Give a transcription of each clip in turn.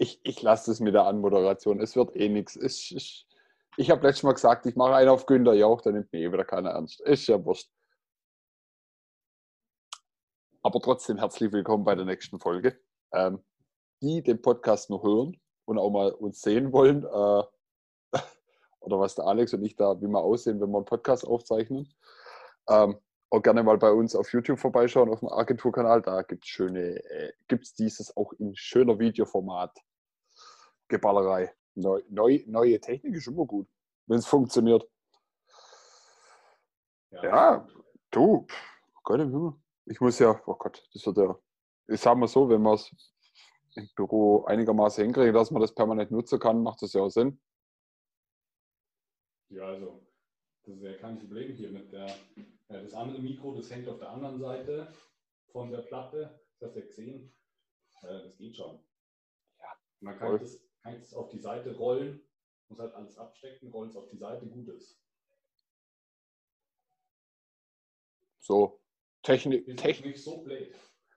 ich, ich lasse es mit der Anmoderation. Es wird eh nichts. Ich, ich, habe letztes Mal gesagt, ich mache einen auf Günter Jauch, dann nimmt mir eh wieder keiner ernst. Ist ja wurscht. Aber trotzdem herzlich willkommen bei der nächsten Folge. Ähm, die den Podcast nur hören und auch mal uns sehen wollen, äh, oder was der Alex und ich da, wie wir aussehen, wenn wir einen Podcast aufzeichnen, ähm, auch gerne mal bei uns auf YouTube vorbeischauen, auf dem Agenturkanal. Da gibt es schöne, äh, gibt es dieses auch in schöner Videoformat. Geballerei. Neu, neu, neue Technik ist immer gut, wenn es funktioniert. Ja, ja du, Gott im Himmel ich muss ja, oh Gott, das wird ja, ich sage mal so, wenn man es im Büro einigermaßen hinkriegt, dass man das permanent nutzen kann, macht das ja auch Sinn. Ja, also, das ist ja kein Problem hier mit der, ja, das andere Mikro, das hängt auf der anderen Seite von der Platte, das hast du ja gesehen, äh, das geht schon. Ja, man kann das, kann es auf die Seite rollen, muss halt alles abstecken, rollt es auf die Seite, gut ist. So, Technik. Technik nicht so blöd.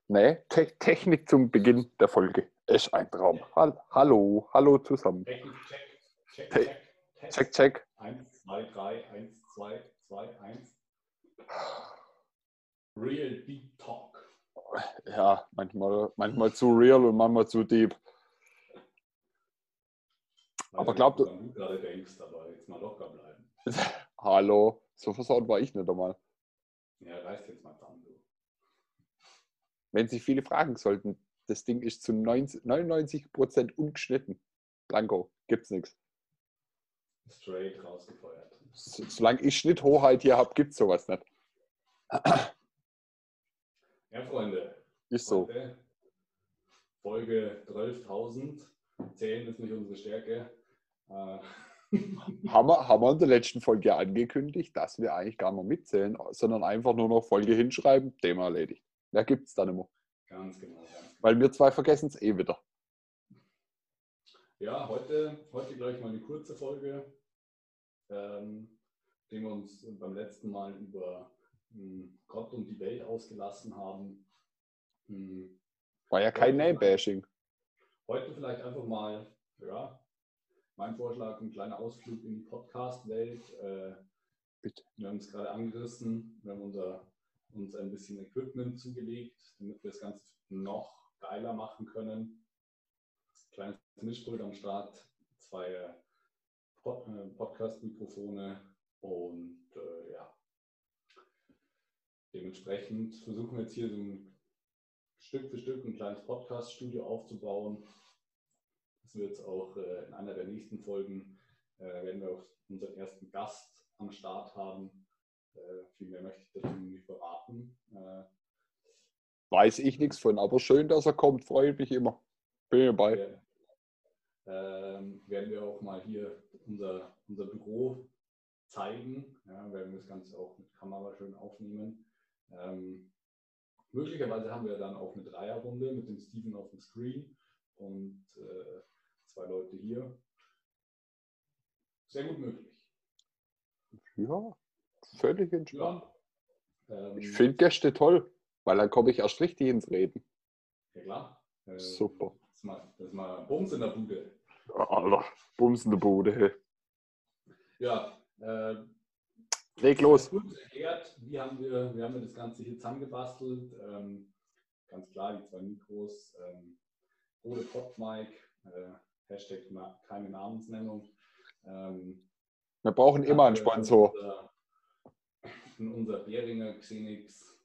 Nee, Te Technik zum Beginn der Folge. Ist ein Traum. Ha hallo, hallo zusammen. Technik, check, check, check. Check, check. 1, 2, 3, 1, 2, 2, 1. Real Deep Talk. Ja, manchmal, manchmal zu real und manchmal zu deep. Aber glaubt du. du gerade denkst, aber jetzt mal locker bleiben. Hallo, so versaut war ich nicht einmal. Ja, reißt jetzt mal zusammen, du. Wenn Sie viele fragen sollten, das Ding ist zu 99% ungeschnitten. Blanco, gibt's nichts. Straight rausgefeuert. Solange ich Schnitthoheit hier habe, gibt's sowas nicht. Ja, Freunde. Ist so. Folge 12.000. Zählen ist nicht unsere Stärke. Äh, haben, wir, haben wir in der letzten Folge angekündigt, dass wir eigentlich gar nicht mitzählen, sondern einfach nur noch Folge hinschreiben, Thema erledigt. Mehr gibt es dann immer. Ganz genau, ganz genau. Weil wir zwei vergessen es eh wieder. Ja, heute, heute gleich mal eine kurze Folge, ähm, nachdem wir uns beim letzten Mal über mh, hm, Gott und die Welt ausgelassen haben. Mh, hm, War ja kein Name-Bashing. Heute vielleicht einfach mal, ja, mein Vorschlag, ein kleiner Ausflug in die Podcast-Welt. Äh, wir haben es gerade angerissen, wir haben unser, uns ein bisschen Equipment zugelegt, damit wir das Ganze noch geiler machen können. Kleines Mischpult am Start, zwei äh, Podcast-Mikrofone und äh, ja, dementsprechend versuchen wir jetzt hier so ein Stück für Stück ein kleines Podcast-Studio aufzubauen das wird es auch äh, in einer der nächsten Folgen, äh, werden wir auch unseren ersten Gast am Start haben. Äh, viel mehr möchte ich dazu nicht verraten. Äh, Weiß ich nichts von, aber schön, dass er kommt, freue mich immer. Bin dabei. Ähm, werden wir auch mal hier unser, unser Büro zeigen. Ja, werden wir das Ganze auch mit Kamera schön aufnehmen. Ähm, möglicherweise haben wir dann auch eine Dreierrunde mit dem Steven auf dem Screen und äh, zwei Leute hier. Sehr gut möglich. Ja, völlig entspannt. Ja, ähm, ich finde Gäste toll, weil dann komme ich erst richtig ins Reden. Ja klar. Äh, Super. Das ist, mal, das ist mal Bums in der Bude. Alter, Bums in der Bude. Ja, äh, Leg los. Gut erklärt, wie haben wir, wie haben wir das Ganze hier zusammengebastelt. Ähm, ganz klar, die zwei Mikros, ähm, Rode Pop-Mic, äh, Hashtag keine Namensnennung. Ähm, Wir brauchen immer einen Sponsor. In unser, Beringer Xenix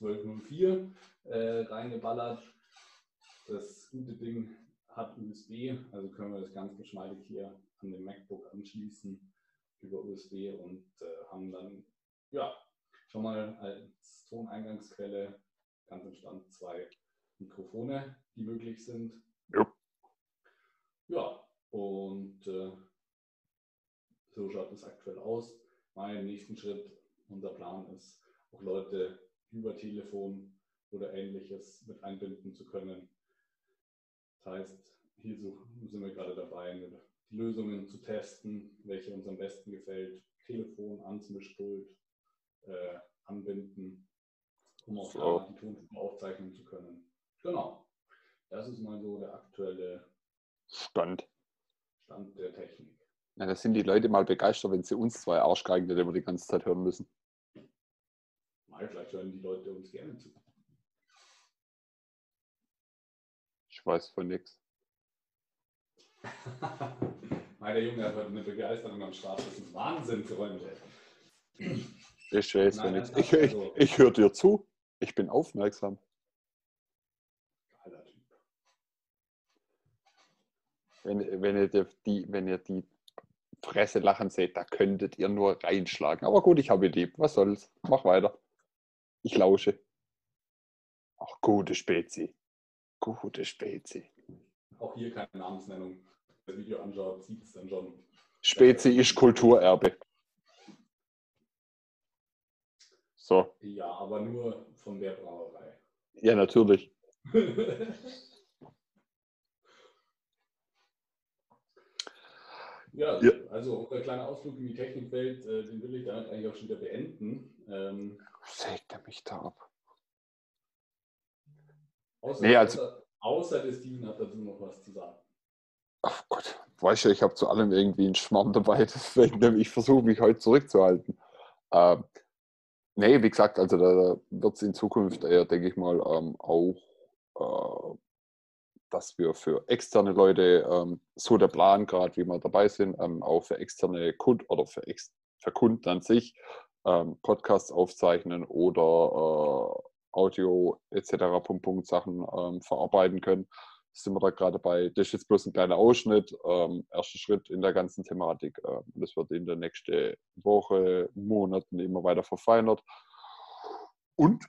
1204 äh, reingeballert. Das gute Ding hat USB, also können wir das ganz geschmeidig hier an dem MacBook anschließen über USB und äh, haben dann ja schon mal als Toneingangsquelle ganz entspannt zwei Mikrofone, die möglich sind. Ja. Und äh, so schaut es aktuell aus. Mein nächsten Schritt, unser Plan ist, auch Leute über Telefon oder ähnliches mit einbinden zu können. Das heißt, hier sind wir gerade dabei, die Lösungen zu testen, welche uns am besten gefällt. Telefon ans Mischpult äh, anbinden, um auch so. da die Tonspur aufzeichnen zu können. Genau. Das ist mal so der aktuelle Stand. Stand der Technik. Na, da sind die Leute mal begeistert, wenn sie uns zwei Arschgeigen immer die ganze Zeit hören müssen. Mal, vielleicht hören die Leute uns gerne zu. Ich weiß von nichts. Der Junge hat heute eine Begeisterung am Start. Das ist Wahnsinn, Freunde. Ich weiß von nichts. Ich, ich, also- ich höre dir zu. Ich bin aufmerksam. Geiler Typ. Wenn, wenn, ihr die- die, wenn ihr die Fresse lachen seht, da könntet ihr nur reinschlagen. Aber gut, ich habe lieb. Was soll's? Mach weiter. Ich lausche. Ach, gute Spezi. Gute Spezi. Auch hier keine Namensnennung. Wer das Video anschaut, sieht es dann schon. Spezi ist Kulturerbe. So, Ja, aber nur von der Brauerei. ja, natürlich. ja, Ja. also unser kleiner Ausflug in die Technikwelt, äh, den will ich damit eigentlich auch schon wieder beenden. Ähm, Sägt er mich da ab. außer, Nee, also- außer, außer der Steven hat dazu noch was zu sagen. Ach Gott, weißt du, ich habe zu allem irgendwie einen Schmarrn dabei, deswegen ich versuche mich heute zurückzuhalten. Ähm, nee, wie gesagt, also da wird es in Zukunft eher, denke ich mal, ähm, auch, äh, dass wir für externe Leute, ähm, so der Plan gerade, wie wir dabei sind, ähm, auch für externe Kunden oder für, ex für Kunden an sich ähm, Podcasts aufzeichnen oder äh, Audio etc. Punkt, Punkt, Sachen ähm, verarbeiten können sind wir da gerade bei. Das ist jetzt bloß ein kleiner Ausschnitt, ähm, erster Schritt in der ganzen Thematik. Ähm, das wird in der nächsten Woche, Monaten immer weiter verfeinert. Und,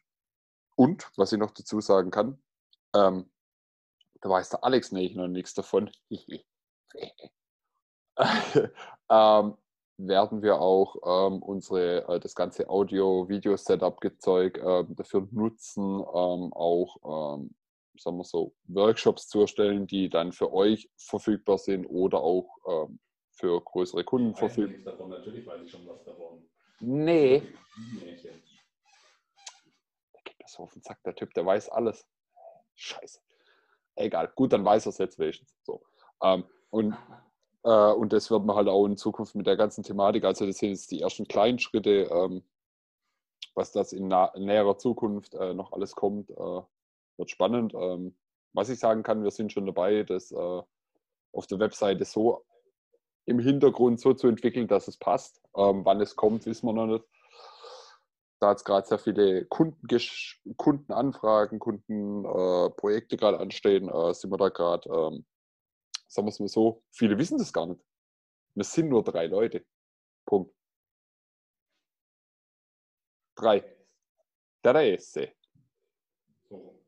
und, was ich noch dazu sagen kann, ähm, da weiß der Alex nämlich noch nichts davon. ähm, werden wir auch ähm, unsere, äh, das ganze Audio-Video-Setup-Gezeug ähm, dafür nutzen, ähm, auch ähm, sagen wir so, Workshops zu erstellen, die dann für euch verfügbar sind oder auch ähm, für größere Kunden Ich weiß verfügbar. nichts davon, natürlich weiß ich schon was davon. Nee, der geht mir so auf den Sack, der Typ, der weiß alles. Scheiße. Egal, gut, dann weiß er es jetzt wenigstens. So. Ähm, und, äh, und das wird man halt auch in Zukunft mit der ganzen Thematik, also das sind jetzt die ersten kleinen Schritte, ähm, was das in nah, näherer Zukunft äh, noch alles kommt, äh, wird spannend. Ähm, was ich sagen kann, wir sind schon dabei, das äh, auf der Webseite so im Hintergrund so zu entwickeln, dass es passt. Ähm, wann es kommt, wissen wir noch nicht. Da jetzt gerade sehr viele Kundengesch Kundenanfragen, Kundenprojekte äh, gerade anstehen, äh, sind wir da gerade, ähm, sagen wir es mal so, viele wissen das gar nicht. Wir sind nur drei Leute. Punkt. Drei. So.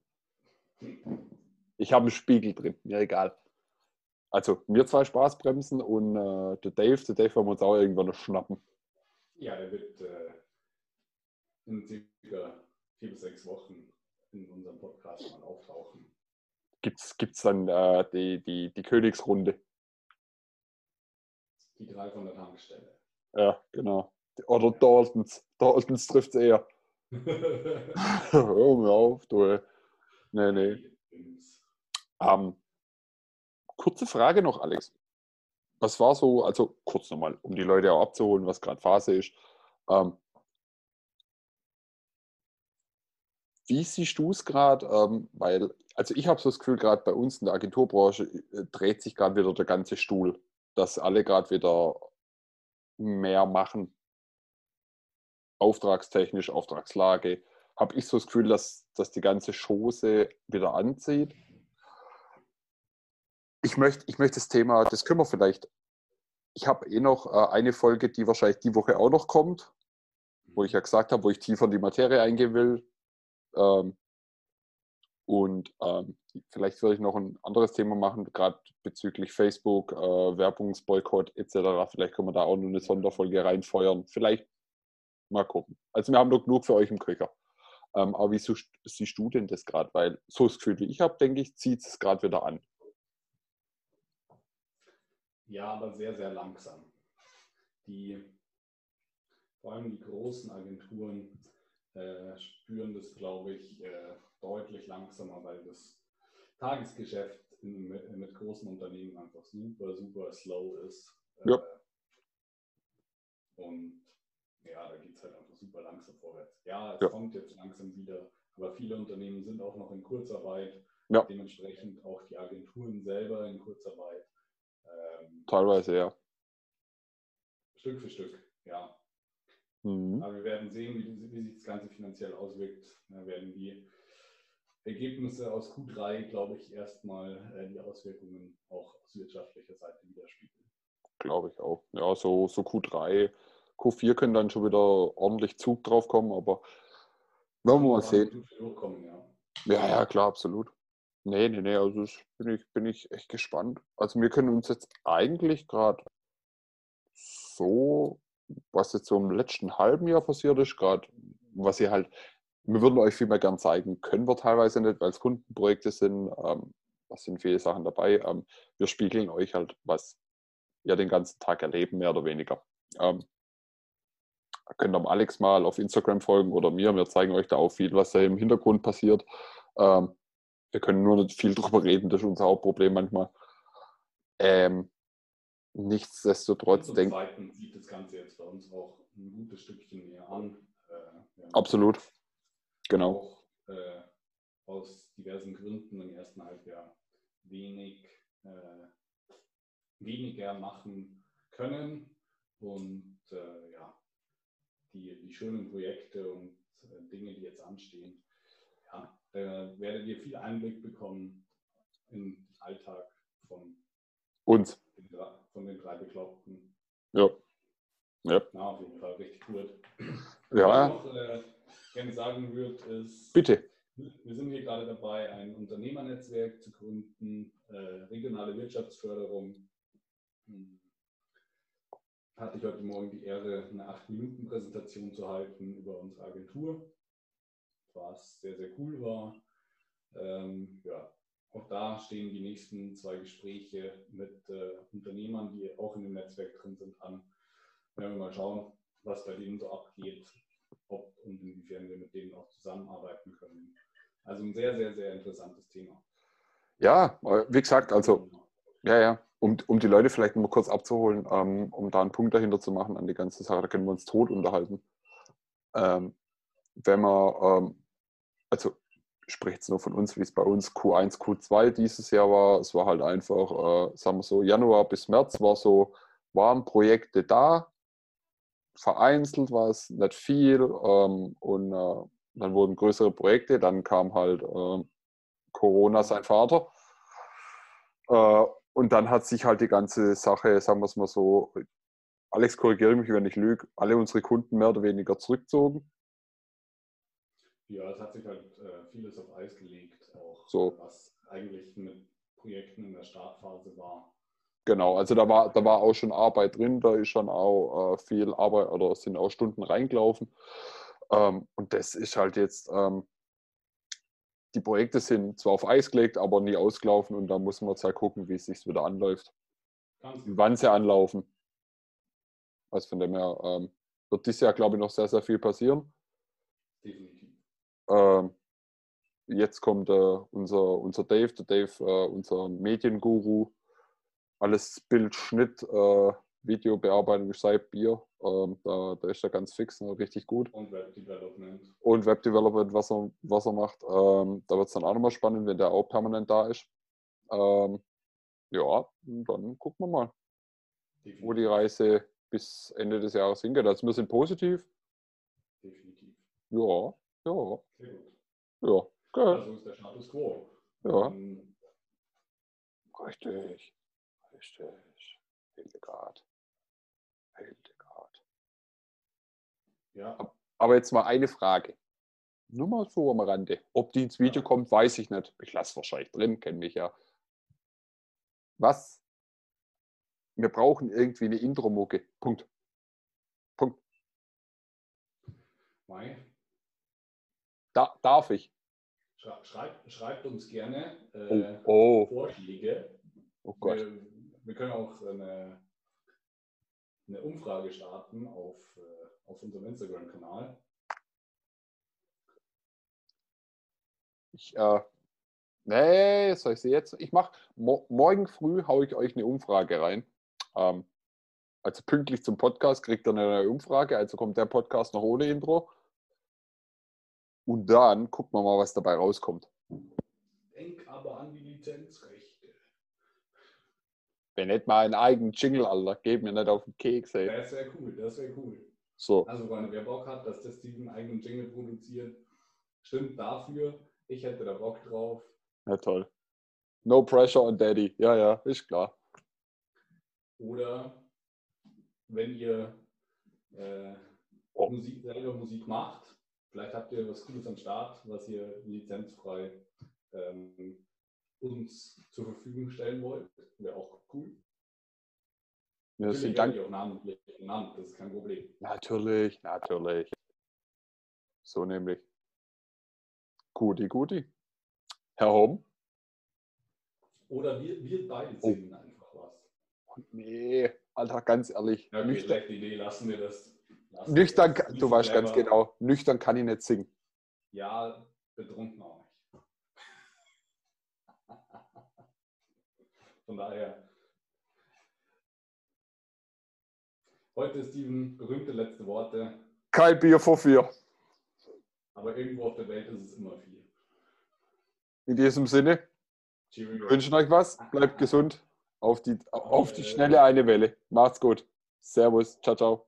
Ich habe einen Spiegel drin, mir egal. Also mir zwei Spaßbremsen und äh, der Dave, der Dave werden wir uns auch irgendwann noch schnappen. Ja, der wird äh, in circa vier bis sechs Wochen in unserem Podcast mal auftauchen. Gibt es dann äh, die, die, die Königsrunde? Die drei von der Tankstelle. Ja, genau. Oder Daltons. Daltons trifft es eher. Hör mir auf, du. ey. Nee, nee. Ähm, kurze Frage noch, Alex. Was war so, also kurz nochmal, um die Leute auch abzuholen, was gerade Phase ist. Ähm, wie siehst du es gerade? Ähm, weil, also ich habe so das Gefühl, gerade bei uns in der Agenturbranche äh, dreht sich gerade wieder der ganze Stuhl, dass alle gerade wieder mehr machen. Auftragstechnisch, Auftragslage. Habe ich so das Gefühl, dass, dass die ganze Chose wieder anzieht. Ich möchte, ich möchte das Thema, das können wir vielleicht. Ich habe eh noch äh, eine Folge, die wahrscheinlich die Woche auch noch kommt, wo ich ja gesagt habe, wo ich tiefer in die Materie eingehen will. Ähm, und ähm, vielleicht würde ich noch ein anderes Thema machen, gerade bezüglich Facebook, äh, Werbungsboykott etc. Vielleicht können wir da auch noch eine Sonderfolge reinfeuern. Vielleicht mal gucken. Also wir haben noch genug für euch im Köcher. Ähm, aber wieso siehst du denn das gerade? Weil so das Gefühl, wie ich habe, denke ich, zieht es gerade wieder an. Ja, aber sehr, sehr langsam. Die, vor allem die großen Agenturen äh, spüren das, glaube ich, äh, deutlich langsamer, weil das Tagesgeschäft in, mit großen Unternehmen einfach super, super slow ist. Ja. Äh, und ja, da geht es halt einfach super langsam vorwärts. Ja, es Ja. kommt jetzt langsam wieder, aber viele Unternehmen sind auch noch in Kurzarbeit. Ja. Dementsprechend auch die Agenturen selber in Kurzarbeit. Ähm, Teilweise, ja. Stück für Stück, ja. Mhm. Aber wir werden sehen, wie, wie sich das Ganze finanziell auswirkt. Da werden die Ergebnisse aus Q3, glaube ich, erstmal äh, die Auswirkungen auch aus wirtschaftlicher Seite widerspiegeln. Glaube ich auch. Ja, so, so Q3, Q4 können dann schon wieder ordentlich Zug drauf kommen, aber werden wir mal sehen. Ja. Ja, ja, klar, absolut. Nee, nee, nee, also bin ich, bin ich echt gespannt. Also wir können uns jetzt eigentlich gerade so, was jetzt so im letzten halben Jahr passiert ist, gerade, was ihr halt, wir würden euch viel mehr gern zeigen, können wir teilweise nicht, weil es Kundenprojekte sind, ähm, da sind viele Sachen dabei. Ähm, wir spiegeln euch halt, was ihr den ganzen Tag erleben, mehr oder weniger. Ähm, könnt am Alex mal auf Instagram folgen oder mir. Wir zeigen euch da auch viel, was da im Hintergrund passiert. Ähm, wir können nur nicht viel drüber reden, das ist unser Hauptproblem manchmal. Ähm, nichtsdestotrotz denke Zweiten sieht das Ganze jetzt bei uns auch ein gutes Stückchen näher an. Äh, absolut. Genau. Auch äh, aus diversen Gründen im ersten Halbjahr wenig, äh, weniger machen können. Und äh, ja, die, die schönen Projekte und äh, Dinge, die jetzt anstehen, ja, da werdet ihr viel Einblick bekommen in den Alltag von Uns. Von den drei Bekloppten. Ja. Ja. Na, auf jeden Fall richtig gut. Was ich Ja, noch äh, gerne sagen würde, ist, bitte. wir sind hier gerade dabei, ein Unternehmernetzwerk zu gründen, äh, regionale Wirtschaftsförderung. Hm. Hatte ich heute Morgen die Ehre, eine 8-Minuten-Präsentation zu halten über unsere Agentur, was sehr, sehr cool war. Ähm, ja, auch da stehen die nächsten zwei Gespräche mit äh, Unternehmern, die auch in dem Netzwerk drin sind, an. Werden wir mal schauen, was bei denen so abgeht, ob und inwiefern wir mit denen auch zusammenarbeiten können. Also ein sehr, sehr, sehr interessantes Thema. Ja, äh, wie gesagt, also Ja, ja. Um, um die Leute vielleicht mal kurz abzuholen, ähm, um da einen Punkt dahinter zu machen an die ganze Sache, da können wir uns tot unterhalten. Ähm, wenn man, ähm, also spricht es nur von uns, wie es bei uns Q1, Q2 dieses Jahr war. Es war halt einfach, äh, sagen wir so, Januar bis März war so, waren Projekte da, vereinzelt war es nicht viel ähm, und äh, dann wurden größere Projekte, dann kam halt äh, Corona, sein Vater. Äh, und dann hat sich halt die ganze Sache, sagen wir es mal so, Alex, korrigiere mich, wenn ich lüge, alle unsere Kunden mehr oder weniger zurückgezogen. Ja, es hat sich halt äh, vieles auf Eis gelegt, auch So. was eigentlich mit Projekten in der Startphase war. Genau, also da war, da war auch schon Arbeit drin, da ist schon auch äh, viel Arbeit oder sind auch Stunden reingelaufen. Ähm, und das ist halt jetzt, ähm, die Projekte sind zwar auf Eis gelegt, aber nie ausgelaufen und da muss man jetzt halt gucken, wie es sich wieder anläuft. Wann sie anlaufen. Also von dem her ähm, wird dieses Jahr, glaube ich, noch sehr, sehr viel passieren. definitiv. Ähm, jetzt kommt äh, unser, unser Dave, der Dave, äh, unser Medienguru. Alles Bild, Schnitt, äh, Videobearbeitung ist sein Bier. Ähm, da, da ist er ganz fix, ne, richtig gut. Und Web Development. Und Web Development, was er, was er macht. Ähm, da wird es dann auch nochmal spannend, wenn der auch permanent da ist. Ähm, ja, dann gucken wir mal, wo die Definitiv. Reise bis Ende des Jahres hingeht. Also wir sind positiv. definitiv. Ja, ja, ja, geil. Also ist der Status quo. Ja, Ähm, richtig. Richtig. Hildegard. Hildegard. ja, Aber jetzt mal eine Frage. Nur mal so am Rande. Ob die ins Video Ja. kommt, weiß ich nicht. Ich lasse wahrscheinlich drin, kenne mich ja. Was? Wir brauchen irgendwie eine Intro-Mucke. Punkt. Punkt. Mai, Da, darf ich? schrei- schreibt, schreibt uns gerne Oh, äh, oh, Vorschläge. oh Gott. Wir, wir können auch eine, eine Umfrage starten auf, äh, auf unserem Instagram-Kanal. Ich, äh, Nee, soll ich sie jetzt? Ich mache mo morgen früh haue ich euch eine Umfrage rein. Ähm, also pünktlich zum Podcast kriegt ihr eine neue Umfrage. Also kommt der Podcast noch ohne Intro. Und dann gucken wir mal, was dabei rauskommt. Denk aber an die Lizenzrechte. Wenn nicht mal einen eigenen Jingle, Alter, geht mir nicht auf den Keks, ey. Das wäre cool, das wäre cool. So, Also, Freunde, wer Bock hat, dass der Steven einen eigenen Jingle produziert, stimmt dafür. Ich hätte da Bock drauf. ja toll. No pressure on Daddy. Ja, ja, ist klar. Oder wenn ihr äh, Oh. Musik, selber Musik macht, vielleicht habt ihr was Cooles am Start, was ihr lizenzfrei ähm, uns zur Verfügung stellen wollt. Wäre auch cool. Wir Natürlich sind dank auch namentlich genannt, das ist kein Problem. Natürlich, natürlich. So nämlich. Guti, guti. Herr Hom? Oder wir, wir beide Oh. singen einfach was. Nee, Alter, ganz ehrlich. Ja, okay, nüchtern, schlechte Idee, lassen wir das. Nüchtern wir du weißt ganz genau, nüchtern kann ich nicht singen. Ja, betrunken auch nicht. Von daher. Heute, Steven, berühmte letzte Worte, Kein Bier vor vier. aber irgendwo auf der Welt ist es immer viel. In diesem Sinne, Cheerio. wünschen euch was, bleibt gesund. Auf die, auf die schnelle eine Welle. Macht's gut. Servus. Ciao, ciao.